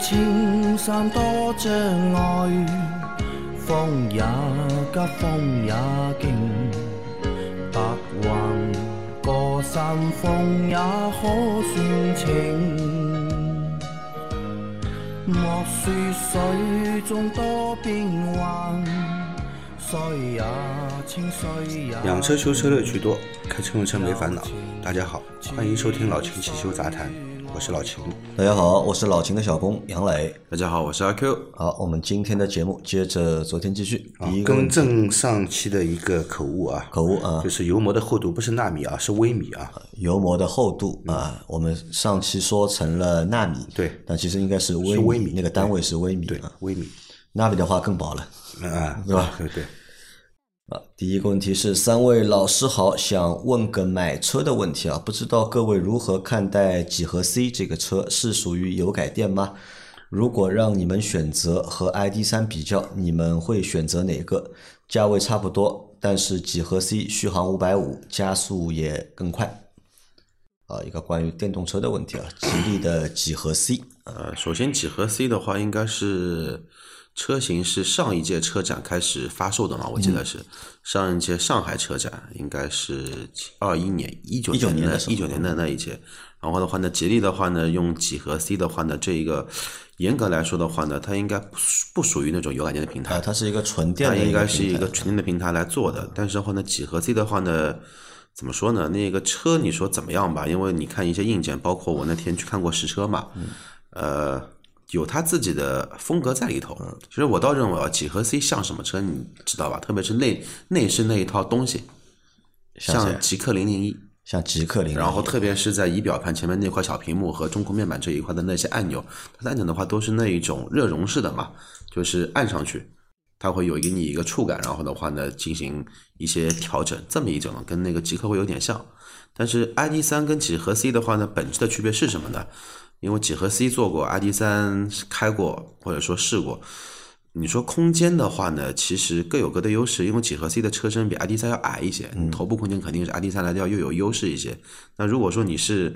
莫说青山多障碍，风也急，风也劲，白云过山峰也可算情。莫说水中多变幻，水也清，水也养车修车乐趣多，开车用车没烦恼。大家好，欢迎收听老秦汽修杂谈，我是老秦。大家好，我是老秦的小工杨磊。大家好，我是阿 Q。好，我们今天的节目接着昨天继续。第一个更正上期的一个口误啊，口误啊就，是油膜的厚度不是纳米啊，是微米啊。油膜的厚度啊，我们上期说成了纳米，对但其实应该是微是微米那个单位是微米对啊，，微米。纳米的话更薄了。嗯啊，对吧对对，啊，第一个问题是三位老师好，想问个买车的问题啊，不知道各位如何看待几何 C 这个车是属于油改电吗？如果让你们选择和 ID 三比较，你们会选择哪个？价位差不多，但是几何 C 续航五百五，加速也更快。啊，一个关于电动车的问题啊，吉利的几何 C 呃，首先几何 C 的话，应该是车型是上一届车展开始发售的嘛？我记得是、上一届上海车展，应该是二一年、一九19年的一九年的那一届。然后的话呢，吉利的话呢，用几何 C 的话呢，这一个严格来说的话呢，它应该不属不属于那种有改电的平台啊，，它是一个纯电它，应该是一个纯电的平台来做的。但是的话呢，几何 C 的话呢，怎么说呢？那个车你说怎么样吧？因为你看一些硬件，包括我那天去看过实车嘛，呃，有它自己的风格在里头。其实我倒认为啊，几何 C 像什么车，你知道吧？特别是内内饰那一套东西，像极客零零一。像极客零，然后特别是在仪表盘前面那块小屏幕和中控面板这一块的那些按钮，它的按钮的话都是那一种热熔式的嘛，就是按上去，它会有给你一个触感，然后的话呢进行一些调整，这么一种跟那个极客会有点像。但是 ID 三跟几何 C 的话呢，本质的区别是什么呢？因为几何 C 做过，ID 三开过或者说试过。你说空间的话呢，其实各有各的优势，因为几何 C 的车身比 ID 三要矮一些，你头部空间肯定是 ID 三来的要又有优势一些。那如果说你是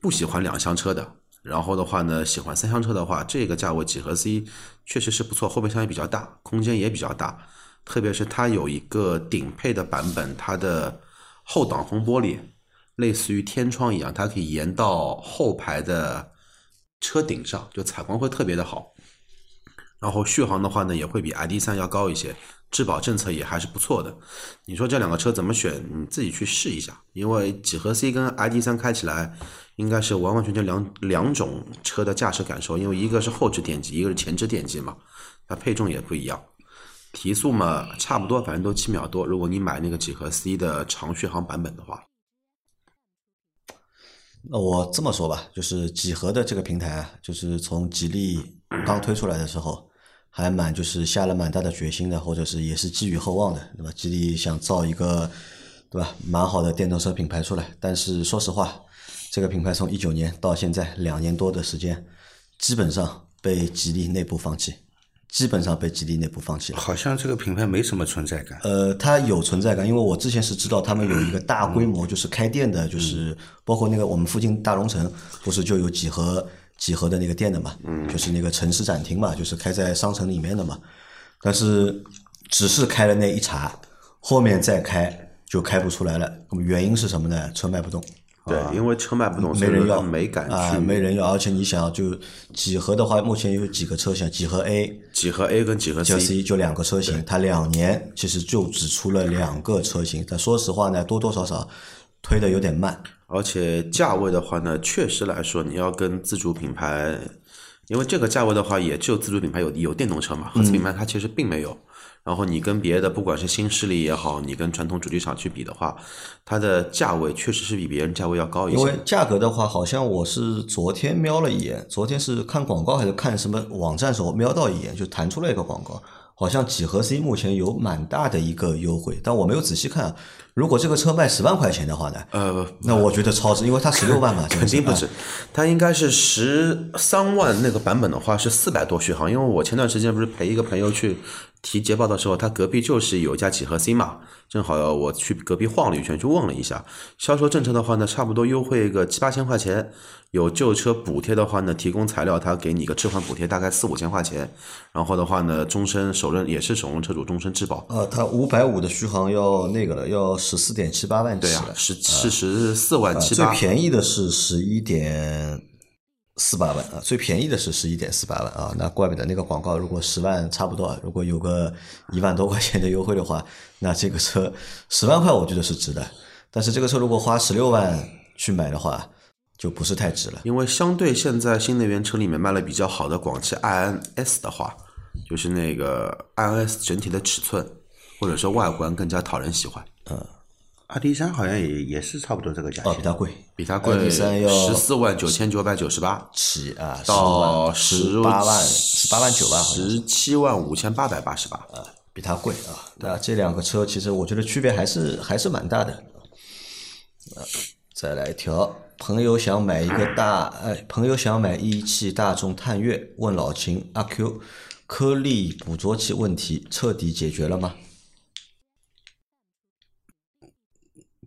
不喜欢两厢车的，然后的话呢，喜欢三厢车的话，这个价位几何 C 确实是不错，后备箱也比较大，空间也比较大，特别是它有一个顶配的版本，它的后挡风玻璃类似于天窗一样，它可以延到后排的车顶上，就采光会特别的好。然后续航的话呢，也会比 ID 三要高一些，质保政策也还是不错的。你说这两个车怎么选？你自己去试一下，因为几何 C 跟 ID 三开起来应该是完完全全两两种车的驾驶感受，因为一个是后置电机，一个是前置电机嘛，它配重也不一样。提速嘛，差不多，反正都七秒多。如果你买那个几何 C 的长续航版本的话，那我这么说吧，就是几何的这个平台啊，就是从吉利刚推出来的时候，还蛮就是下了蛮大的决心的，或者是也是寄予厚望的，对吧？吉利想造一个，对吧，蛮好的电动车品牌出来。但是说实话，这个品牌从一九年到现在两年多的时间，基本上被吉利内部放弃，基本上被吉利内部放弃了。好像这个品牌没什么存在感。呃，它有存在感，因为我之前是知道他们有一个大规模就是开店的，就是包括那个我们附近大龙城不是就有几何几何的那个店的嘛，嗯，就是那个城市展厅嘛，就是开在商城里面的嘛，但是只是开了那一茬，后面再开就开不出来了。那么原因是什么呢？车卖不动。对，因为车卖不动，没人要，没敢去。啊，没人要，而且你想，就几何的话，目前有几个车型，几何 A、几何 A 跟几何几何 C，C 就两个车型，它两年其实就只出了两个车型，但说实话呢，多多少少推的有点慢。而且价位的话呢，确实来说，你要跟自主品牌，因为这个价位的话，也只有自主品牌有有电动车嘛，合资品牌它其实并没有。然后你跟别的不管是新势力也好，你跟传统主机厂去比的话，它的价位确实是比别人价位要高一些。因为价格的话，好像我是昨天瞄了一眼，昨天是看广告还是看什么网站时候瞄到一眼，就弹出来一个广告，好像几何 C 目前有蛮大的一个优惠，但我没有仔细看啊。如果这个车卖十万块钱的话呢，呃，那我觉得超值，因为它十六万嘛，肯定不止啊，它应该是十三万那个版本的话是四百多续航，因为我前段时间不是陪一个朋友去提捷豹的时候，他隔壁就是有一家几何 C 嘛，正好我去隔壁晃了一圈，去问了一下，销售政策的话呢，差不多优惠个七八千块钱，有旧车补贴的话呢，提供材料他给你个置换补贴，大概四五千块钱，然后的话呢，终身首任也是首任车主终身质保，呃，它五百五的续航要那个了，要十四点七八万起对啊，，十是十四万啊七八，最便宜的是十一点四八万啊，最便宜的是十一点四八万啊，那怪不得那个广告如果十万差不多，如果有个一万多块钱的优惠的话，那这个车十万块我觉得是值的，但是这个车如果花十六万去买的话，就不是太值了。因为相对现在新能源车里面卖的比较好的广汽 iNS 的话，就是那个 iNS 整体的尺寸或者说外观更加讨人喜欢，阿迪三好像也也是差不多这个价哦，比，它贵，比它贵十四万九千九百九十八起啊，到十八万十八万九吧，好像是十七万五千八百八十八啊。比它贵啊。那这两个车其实我觉得区别还是还是蛮大的。啊，再来一条，朋友想买一个大，哎，朋友想买一汽大众探岳，问老秦阿 Q，颗粒捕捉器问题彻底解决了吗？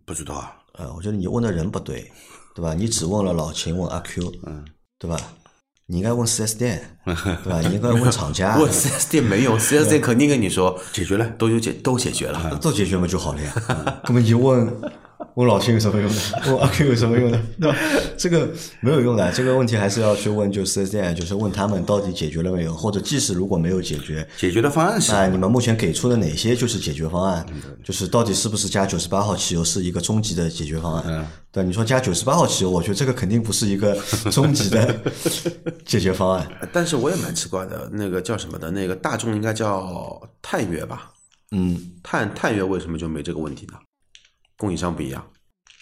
不知道啊。呃，我觉得你问的人不对，对吧？你只问了老秦，问阿 Q，嗯，对吧？你应该问四 S 店，对吧？你应该问厂家，问四 S 店没有，四 S 店肯定跟你说解决了都有解都解决了。都解决嘛就好了呀。根本一问 问老秦有什么用的？问阿 Q 有什么用的？对吧？这个没有用的，这个问题还是要去问就四 S 店，就是问他们到底解决了没有，或者即使如果没有解决，解决的方案是啊你们目前给出的哪些就是解决方案？就是到底是不是加九十八号汽油是一个终极的解决方案？嗯对，你说加九十八号汽油，我觉得这个肯定不是一个 终极的解决方案。但是我也蛮奇怪的，那个叫什么的，那个大众应该叫探岳吧？嗯，探探岳为什么就没这个问题呢？供应商不一样。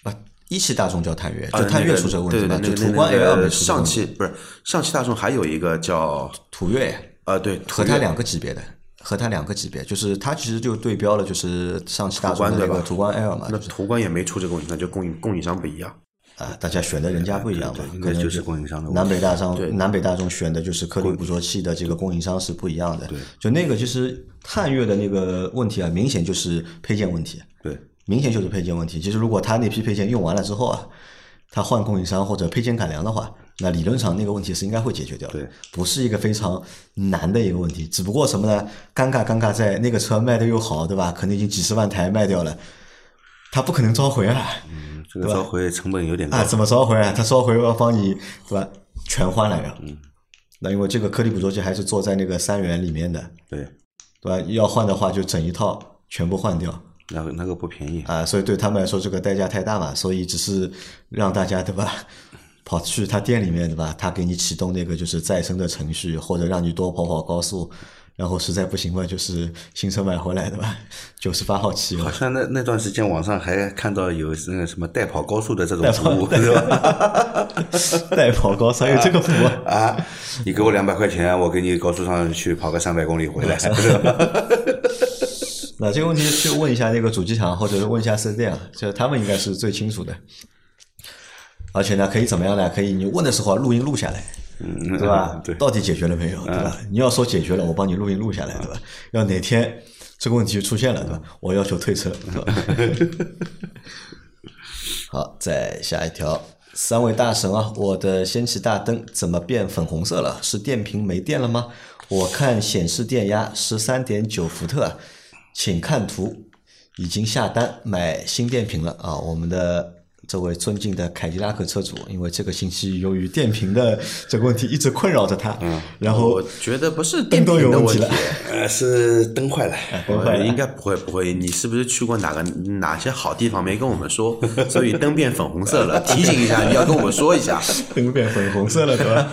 啊，一汽大众叫探岳，啊就探岳出这个问题嘛，对对对，就途观 L 上汽不是上汽大众还有一个叫途岳呃对和它两个级别的，和它两个级别，就是它其实就对标了，就是上汽大众的那个途观 L 嘛，那途观也没出这个问题，那就供应供应商不一样。啊，大家选的人家不一样嘛，应该就是可能就供应商的南北大对众南北大众选的就是颗粒捕捉器的这个供应商是不一样的，对，就那个其实探岳的那个问题啊，明显就是配件问题，对，明显就是配件问题。其实如果他那批配件用完了之后啊，他换供应商或者配件改良的话，那理论上那个问题是应该会解决掉的，对，不是一个非常难的一个问题。只不过什么呢？尴尬尴尬在那个车卖的又好，对吧？可能已经几十万台卖掉了，他不可能召回啊。这个召回成本有点高啊，。怎么召回啊？他召回要帮你对吧？全换了呀。嗯。那因为这个颗粒捕捉器还是做在那个三元里面的，对，对吧？要换的话就整一套全部换掉那个那个不便宜。啊，所以对他们来说这个代价太大嘛，所以只是让大家对吧？跑去他店里面对吧？他给你启动那个就是再生的程序，或者让你多跑跑高速，然后实在不行嘛，就是新车买回来对吧？九十八号汽油好，像那那段时间网上还看到有那个什么代跑高速的这种服务，是吧？代跑高速还有这个服务。啊，你给我两百块钱，我给你高速上去跑个三百公里回来，是吧？那这个问题去问一下那个主机厂，或者是问一下四 S 店啊，这他们应该是最清楚的。而且呢，可以怎么样呢？可以你问的时候啊录音录下来，嗯，对吧？对，到底解决了没有，对吧？你要说解决了，我帮你录音录下来，对吧？要哪天这个问题出现了，对吧？我要求退车，对吧？好，再下一条，三位大神啊，我的氙气大灯怎么变粉红色了？是电瓶没电了吗？我看显示电压十三点九伏特啊，请看图，已经下单买新电瓶了啊！我们的这位尊敬的凯迪拉克车主，因为这个星期由于电瓶的这个问题一直困扰着他，嗯，然后我觉得不是灯电都有瓶的问题问题了，，呃，是灯坏了。灯坏了应该不会不会。你是不是去过哪个哪些好地方没跟我们说，所以灯变粉红色了？提醒一下，你要跟我们说一下。灯变粉红色了，对吧？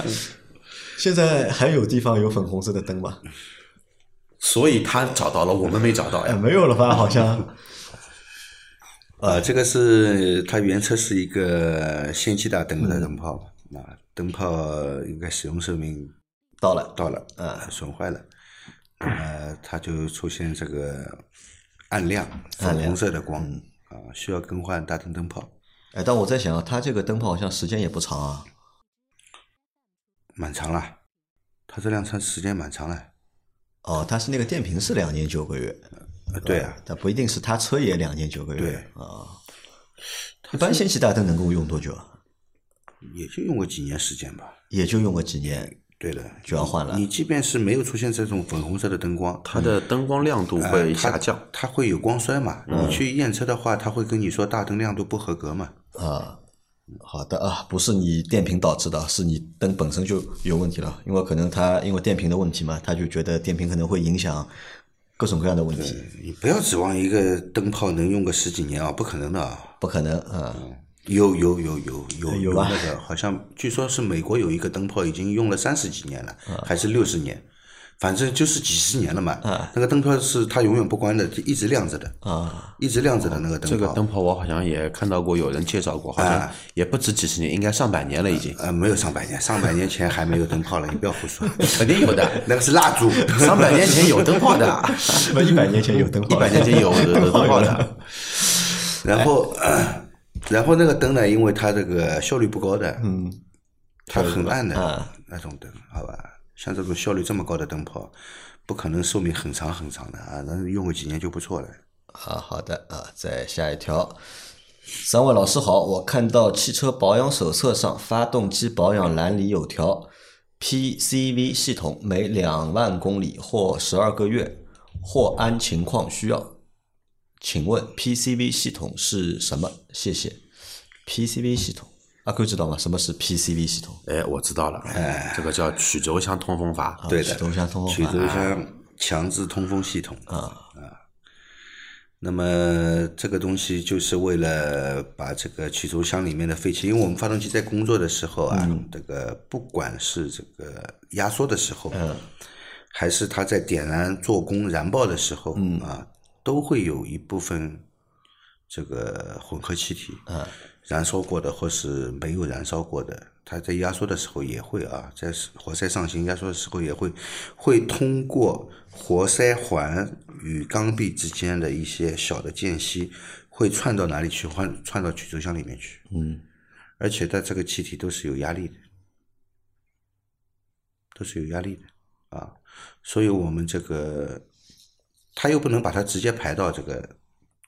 现在还有地方有粉红色的灯吗？所以他找到了，我们没找到哎，呀。没有了吧？好像呃，这个是它原车是一个氙气大灯的灯泡嘛，啊，灯泡应该使用寿命到了，到了，呃，损坏了，呃，它就出现这个暗亮、粉红色的光啊，需要更换大灯灯泡，哎，但我在想啊，它这个灯泡好像时间也不长啊。蛮长了，它这辆车时间蛮长了，哦，它是那个电瓶是两年九个月，呃对啊，它不一定是它车也两年九个月。对啊，一般氙气大灯能够用多久啊？也就用个几年时间吧。也就用个几年。对的，就要换了你即便是没有出现这种粉红色的灯光，它的灯光亮度会下降。它会有光衰嘛？嗯你去验车的话，它会跟你说大灯亮度不合格嘛？啊，好的啊，不是你电瓶导致的，是你灯本身就有问题了。因为可能它因为电瓶的问题嘛，他就觉得电瓶可能会影响各种各样的问题，你不要指望一个灯泡能用个十几年啊，不可能的啊。不可能啊。有有有有有有吧那个，好像据说是美国有一个灯泡已经用了三十几年了，啊还是六十年，反正就是几十年了嘛。那个灯泡是它永远不关的，就一直亮着的，啊，一直亮着的那个灯泡。这个灯泡我好像也看到过，有人介绍过，好像啊也不止几十年，应该上百年了已经，呃，没有上百年，上百年前还没有灯泡了，你不要胡说，肯定有的。那个是蜡烛。上百年前有灯泡的，一百年前有灯泡，一百年前有有灯泡的。然后，然后那个灯呢，因为它这个效率不高的，嗯，它很暗的啊那种灯，好吧？像这种效率这么高的灯泡，不可能寿命很长很长的啊，能用个几年就不错了。啊，好的啊，再下一条。三位老师好，我看到汽车保养手册上发动机保养栏里有条 PCV 系统每两万公里或十二个月或按情况需要。请问 PCV 系统是什么？谢谢。PCV 系统，阿哥知道吗？什么是 PCV 系统？哎，我知道了，哎。这个叫曲轴箱通风阀。对的，曲轴箱通风阀曲轴箱强制通风系统。啊。啊。那么这个东西就是为了把这个曲轴箱里面的废气，因为我们发动机在工作的时候啊，这个不管是这个压缩的时候，还是它在点燃做工燃爆的时候，啊，都会有一部分这个混合气体，燃烧过的或是没有燃烧过的，它在压缩的时候也会啊，在活塞上行压缩的时候也会会通过活塞环与缸壁之间的一些小的间隙，会窜到哪里去？窜窜到曲轴箱里面去。嗯，而且它这个气体都是有压力的，都是有压力的啊，所以我们这个它又不能把它直接排到这个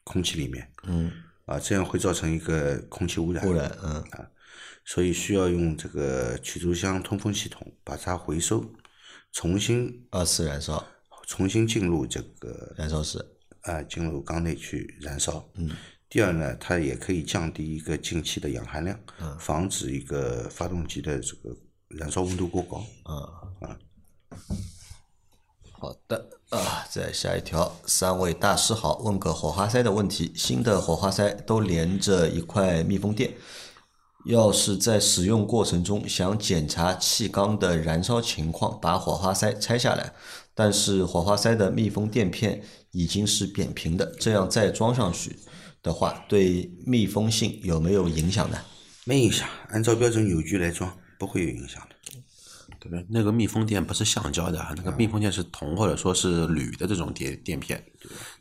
空气里面，嗯，啊，这样会造成一个空气污染。污染，嗯啊所以需要用这个曲轴箱通风系统把它回收，重新二次燃烧，重新进入这个燃烧室，啊、进入缸内去燃烧。嗯。第二呢，它也可以降低一个进气的氧含量，防止一个发动机的这个燃烧温度过高。啊。啊好的啊，再下一条，三位大师好，问个火花塞的问题。新的火花塞都连着一块密封垫，要是在使用过程中想检查气缸的燃烧情况，把火花塞拆下来，但是火花塞的密封垫片已经是扁平的，这样再装上去的话，对密封性有没有影响呢？没影响，按照标准扭矩来装，不会有影响的。对不对？那个密封垫不是橡胶的，那个密封垫是铜或者说是铝的这种垫垫片，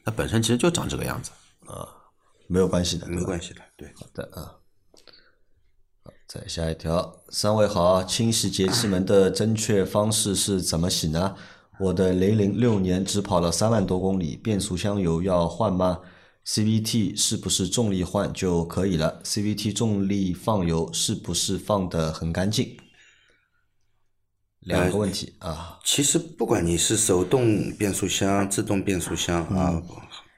它本身其实就长这个样子。啊没有关系的，没关系的，对。好的啊。好，再下一条，三位好，清洗节气门的正确方式是怎么洗呢？我的雷凌六年只跑了三万多公里，变速箱油要换吗？CVT 是不是重力换就可以了？CVT 重力放油是不是放的很干净？两个问题啊，其实不管你是手动变速箱、自动变速箱啊，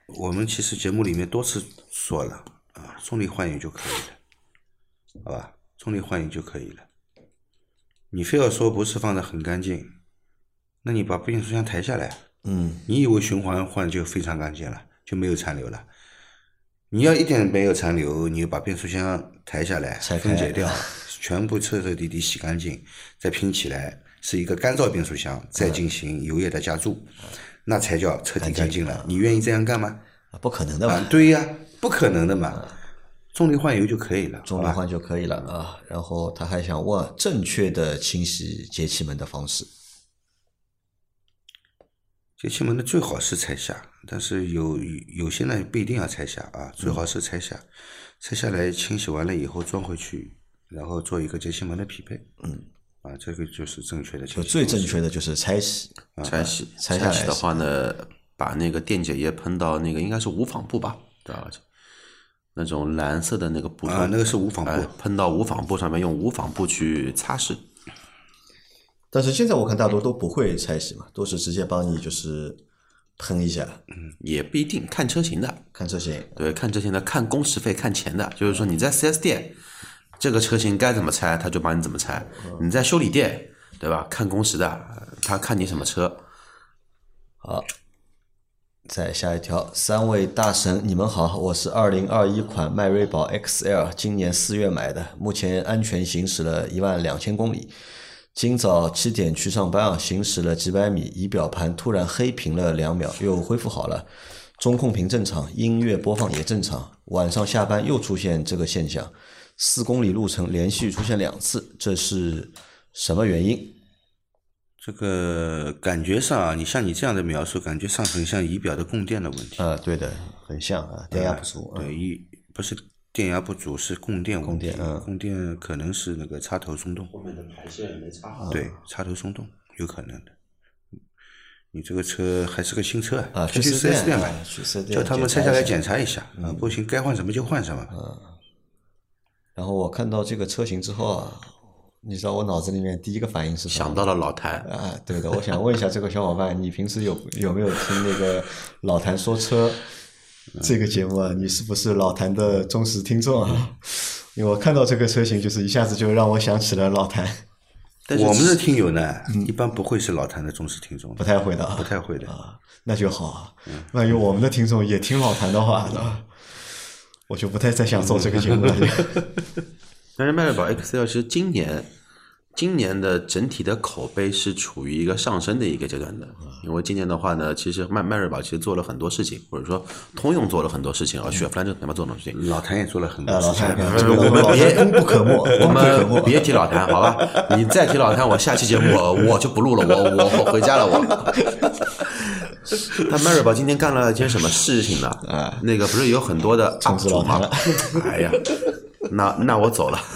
我们其实节目里面多次说了啊，重力换油就可以了，好吧？重力换油就可以了。你非要说不是放的很干净，那你把变速箱抬下来，嗯，你以为循环换就非常干净了，就没有残留了？你要一点没有残留，你就把变速箱抬下来，分解掉，全部彻彻底底洗干净，再拼起来是一个干燥变速箱，再进行油液的加注，那才叫彻底干净了。你愿意这样干吗？不可能的吧？啊，对呀，不可能的嘛，重力换油就可以了，重力？换就可以了啊。然后他还想问正确的清洗节气门的方式。节气门的最好是拆下，但是有有些呢不一定要拆下啊，最好是拆下，拆下来清洗完了以后装回去，然后做一个节气门的匹配。嗯，啊，这个就是正确的清洗。就最正确的就是拆洗，拆洗，拆下来洗的话呢，把那个电解液喷到那个应该是无纺布吧，对吧？那种蓝色的那个布啊，那个是无纺布哎，喷到无纺布上面，用无纺布去擦拭。但是现在我看大多都不会拆洗嘛，都是直接帮你就是喷一下，嗯也不一定看车型的，看车型。对，看车型的，看工时费，看钱的。就是说你在 4S 店，这个车型该怎么拆，他就帮你怎么拆。你在修理店，对吧？看工时的，他看你什么车。好，再下一条，三位大神，你们好，我是二零二一款迈锐宝 XL，今年四月买的，目前安全行驶了一万两千公里。今早七点去上班啊，行驶了几百米，仪表盘突然黑屏了两秒，又恢复好了，中控屏正常，音乐播放也正常。晚上下班又出现这个现象，四公里路程连续出现两次，这是什么原因？这个感觉上啊，你像你这样的描述，感觉上很像仪表的供电的问题。啊，对的，很像啊，电压不足。啊对，一不是电压不足，是供电问题。供电嗯供电可能是那个插头松动。后面的排线没插好。对，插头松动有可能的。你这个车还是个新车啊去去四 S 店买啊，去 4S 店叫他们拆下来检查一下啊，不行该换什么就换什么。然后我看到这个车型之后啊，你知道我脑子里面第一个反应是什么想到了老谭，啊，对的，我想问一下这个小伙伴，你平时有有没有听那个老谭说车这个节目啊？你是不是老谭的忠实听众啊？因为我看到这个车型，就是一下子就让我想起了老谭，但是我们的听友呢，一般不会是老谭的忠实听众不，太会的啊不太会的。啊，那就好啊。万一我们的听众也听老谭的话，是吧我就不太再想做这个节目了。但是迈锐宝 XL 其实今年今年的整体的口碑是处于一个上升的一个阶段的，因为今年的话呢，其实迈迈锐宝其实做了很多事情，或者说通用做了很多事情，而雪佛兰这他妈做了很多事情。老谭也做了很多事情我们别功不可没，我。们别提老谭，好吧？你再提老谭，我下期节目我我就不录了，我我我回家了，我。他迈锐宝今天干了一件什么事情呢？啊那个不是有很多的控 UP 主吗？哎呀，那那我走了。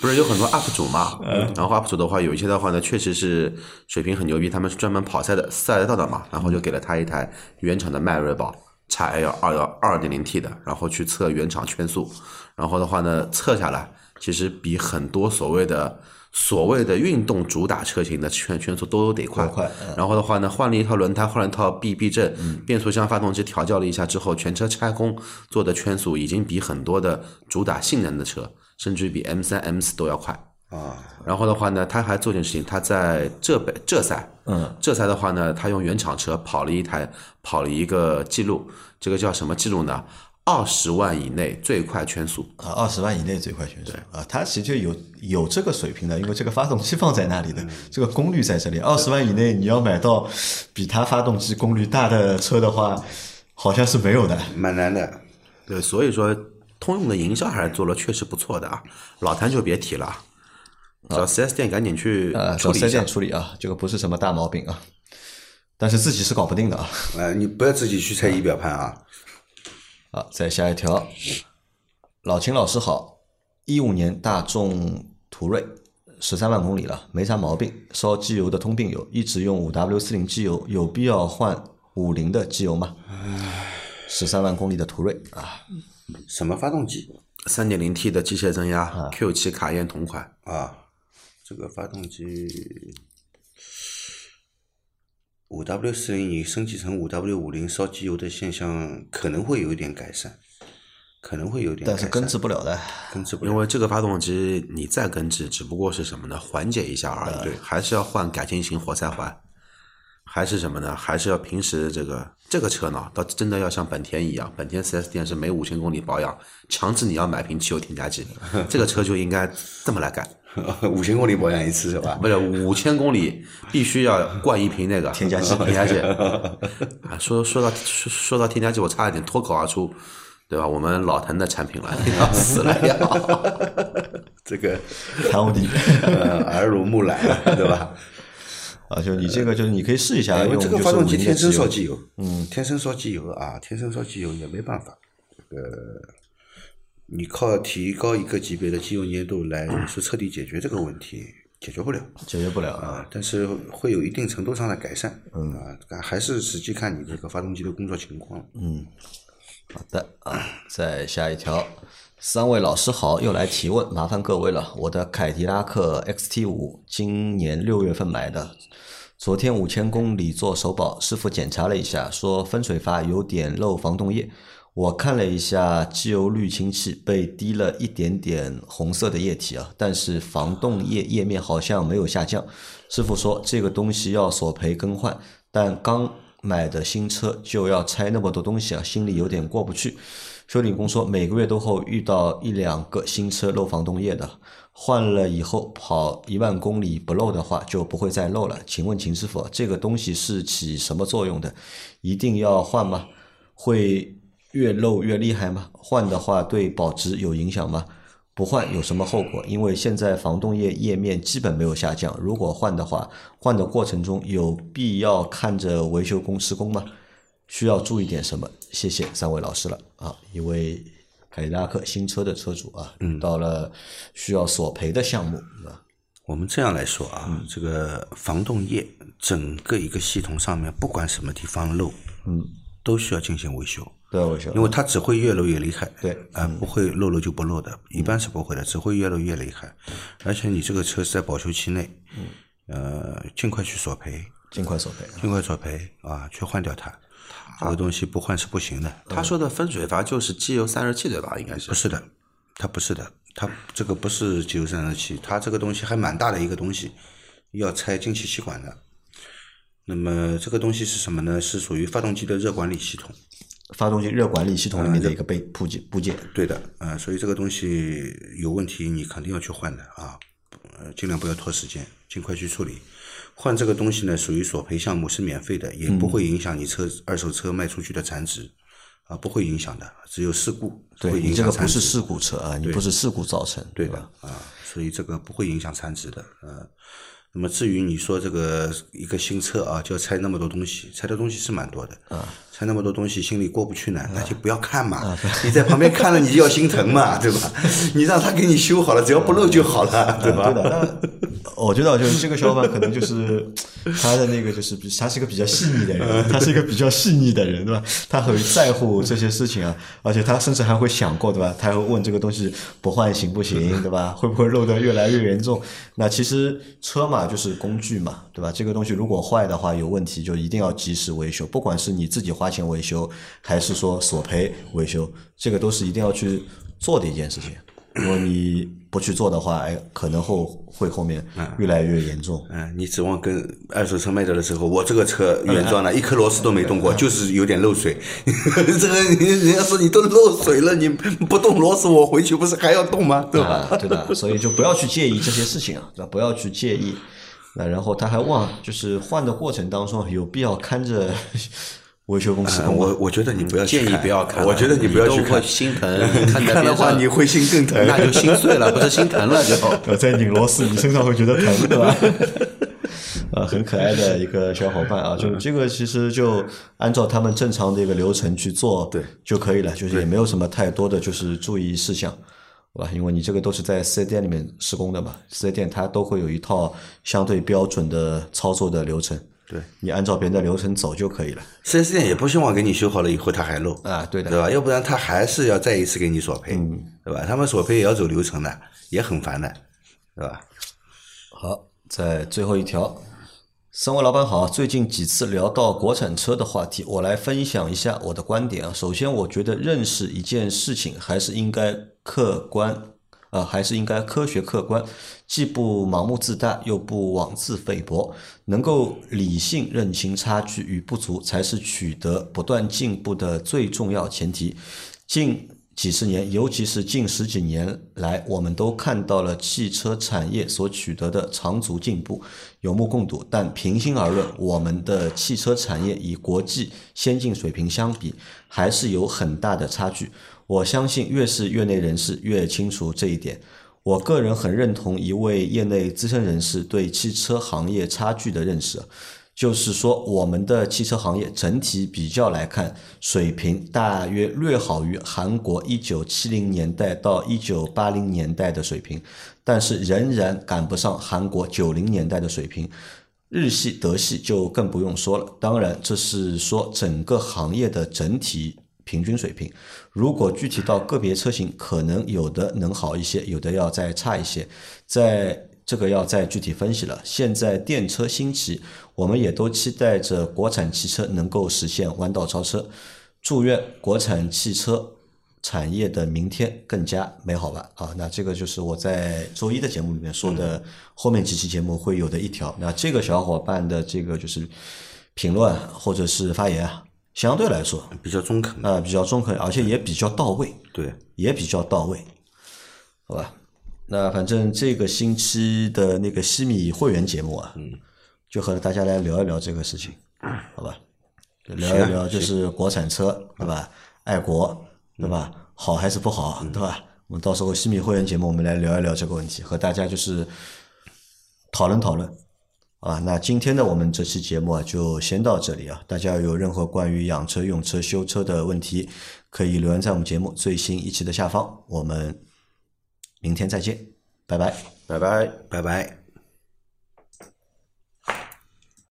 不是有很多 UP 主嘛？然后 UP 主的话，有一些的话呢，确实是水平很牛逼，他们是专门跑赛的赛道的嘛，然后就给了他一台原厂的迈锐宝 x L 二幺二点零 T 的，然后去测原厂圈速，然后的话呢，测下来其实比很多所谓的所谓的运动主打车型的圈圈速都得快。然后的话呢，换了一套轮胎，换了一套避避震，变速箱、发动机调教了一下之后，全车拆工做的圈速已经比很多的主打性能的车，甚至于比 M 三、M 四都要快。啊，然后的话呢，他还做件事情，他在浙北浙赛，嗯，浙赛的话呢，他用原厂车跑了一台，跑了一个记录，这个叫什么记录呢？二十万以内最快圈速。啊，二十万以内最快圈速啊，它其实就有有这个水平的，因为这个发动机放在那里的，这个功率在这里。二十万以内你要买到比它发动机功率大的车的话，好像是没有的。蛮难的。对，所以说通用的营销还是做了确实不错的啊。老谭就别提了，找四 S 店赶紧去呃，处理一下找四 S 店。处理啊，这个不是什么大毛病啊，但是自己是搞不定的啊。呃，你不要自己去拆仪表盘啊。好，再下一条，老秦老师好，一五年大众途锐，十三万公里了，没啥毛病，烧机油的通病有，一直用五 W 四零机油，有必要换五零的机油吗？十三万公里的途锐啊，什么发动机三点零 T 的机械增压啊，Q 七卡宴同款，啊？这个发动机五 W 四零，你升级成五 W 五零烧机油的现象可能会有一点改善，可能会有点改善，但是根治不了的。根治不了。因为这个发动机你再根治，只不过是什么呢？缓解一下而已，对还是要换改进型活塞环，还是什么呢？还是要平时这个这个车呢，倒真的要像本田一样，本田 4S 店是每五千公里保养，强制你要买瓶汽油添加剂，这个车就应该这么来干。五千公里保养一次是吧？不是五千公里必须要灌一瓶那个添加剂 添加剂。啊，说说到说说到添加剂，我差一点脱口而出，对吧？我们老谭的产品了，要死了要。这个谭无敌呃耳濡目染，对吧？啊，就你这个就是你可以试一下用，因为这个发动机天生烧机油，嗯，天生烧机油啊，天生烧机油也没办法。这个你靠提高一个级别的机油粘度来说彻底解决这个问题，解决不了解决不了啊。啊，但是会有一定程度上的改善，嗯啊，还是实际看你这个发动机的工作情况。嗯好的啊，再下一条，三位老师好，又来提问，麻烦各位了。我的凯迪拉克 XT 五今年六月份买的，昨天五千公里做首保，师傅检查了一下，说分水阀有点漏防冻液。我看了一下机油滤清器，被滴了一点点红色的液体啊，但是防冻液液面好像没有下降。师傅说这个东西要索赔更换，但刚买的新车就要拆那么多东西啊，心里有点过不去。修理工说每个月都会遇到一两个新车漏防冻液的，换了以后跑一万公里不漏的话就不会再漏了。请问秦师傅，这个东西是起什么作用的？一定要换吗？会越漏越厉害吗？换的话对保值有影响吗？不换有什么后果？因为现在防冻液液面基本没有下降，如果换的话，换的过程中有必要看着维修工施工吗？需要注意点什么？谢谢三位老师了啊！一位凯迪拉克新车的车主啊，嗯到了需要索赔的项目啊，我们这样来说啊，这个防冻液整个一个系统上面，不管什么地方漏，嗯，都需要进行维修，都要维修，因为它只会越漏越厉害。对啊、不会漏了就不漏的，一般是不会的，只会越漏越厉害。而且你这个车是在保修期内，呃，尽快去索赔，尽快索赔。尽快索赔啊，去换掉它。这个东西不换是不行的。他说的分水阀就是机油散热器对吧？应该是不是的，它不是的，它这个不是机油散热器，它这个东西还蛮大的一个东西，要拆进气气管的。那么这个东西是什么呢？是属于发动机的热管理系统。发动机热管理系统里面的一个备部件部件，对的，啊、所以这个东西有问题，你肯定要去换的啊，呃，尽量不要拖时间，尽快去处理。换这个东西呢，属于索赔项目，是免费的，也不会影响你车、二手车卖出去的残值，啊，不会影响的，只有事故会对。这个不是事故车啊，你不是事故造成，对的吧？啊，所以这个不会影响残值的，呃。那么至于你说这个一个新车啊，就要拆那么多东西，拆的东西是蛮多的。啊，拆那么多东西心里过不去呢，那就不要看嘛，你在旁边看了你就要心疼嘛，对吧？你让他给你修好了，只要不漏就好了，对吧？对的，那我觉得就是这个小伙伴可能就是他的那个就是比他是一个比较细腻的人，他是一个比较细腻的人，对吧？他很在乎这些事情啊，而且他甚至还会想过，对吧？他会问这个东西不换行不行，对吧？会不会漏的越来越严重？那其实车嘛就是工具嘛，对吧？这个东西如果坏的话有问题，就一定要及时维修，不管是你自己花钱维修，还是说索赔维修，这个都是一定要去做的一件事情。如果你不去做的话，哎，可能后会后面越来越严重。嗯，你指望跟二手车卖掉的时候，我这个车原装的，一颗螺丝都没动过，就是有点漏水。这个人家说你都漏水了，你不动螺丝，我回去不是还要动吗？对吧？啊，对的，所以就不要去介意这些事情啊，对吧？不要去介意。那然后他还忘，就是换的过程当中有必要看着维修公司我我觉得你不要建议不要看，我觉得你不要去看，心疼，看在看的话你会心更疼。那就心碎了，不是心疼了就。呃，在拧螺丝，你身上会觉得疼，对吧？啊，很可爱的一个小伙伴啊，就这个其实就按照他们正常的一个流程去做，对就可以了，就是也没有什么太多的就是注意事项，好吧？因为你这个都是在四 S 店里面施工的嘛，四 S 店它都会有一套相对标准的操作的流程，对你按照别人的流程走就可以了四 S 店也不希望给你修好了以后他还漏，啊，对的对，吧？要不然他还是要再一次给你索赔，对吧？他们索赔也要走流程的，也很烦的，对吧？好，在最后一条，三位老板好，最近几次聊到国产车的话题，我来分享一下我的观点啊。首先，我觉得认识一件事情还是应该客观，呃，还是应该科学客观，既不盲目自大，又不妄自菲薄，能够理性认清差距与不足，才是取得不断进步的最重要前提。近几十年，尤其是近十几年来，我们都看到了汽车产业所取得的长足进步，有目共睹。但平心而论，我们的汽车产业与国际先进水平相比，还是有很大的差距。我相信，越是业内人士越清楚这一点。我个人很认同一位业内资深人士对汽车行业差距的认识。就是说，我们的汽车行业整体比较来看，水平大约略好于韩国一九七零年代到一九八零年代的水平，但是仍然赶不上韩国九零年代的水平。日系、德系就更不用说了。当然，这是说整个行业的整体平均水平。如果具体到个别车型，可能有的能好一些，有的要再差一些。在这个要再具体分析了。现在电车兴起，我们也都期待着国产汽车能够实现弯道超车。祝愿国产汽车产业的明天更加美好吧！啊，那这个就是我在周一的节目里面说的，后面几期节目会有的一条。那这个小伙伴的这个就是评论或者是发言啊，相对来说比较中肯。啊比较中肯，而且也比较到位。对，也比较到位，好吧？那反正这个星期的那个西米会员节目啊，嗯，就和大家来聊一聊这个事情，好吧？聊一聊就是国产车，对吧？爱国，对吧？好还是不好，对吧？我们到时候西米会员节目，我们来聊一聊这个问题，和大家就是讨论讨论。啊，那今天的我们这期节目啊，就先到这里啊。大家有任何关于养车、用车、修车的问题，可以留言在我们节目最新一期的下方。我们明天再见，拜拜。拜拜。拜拜。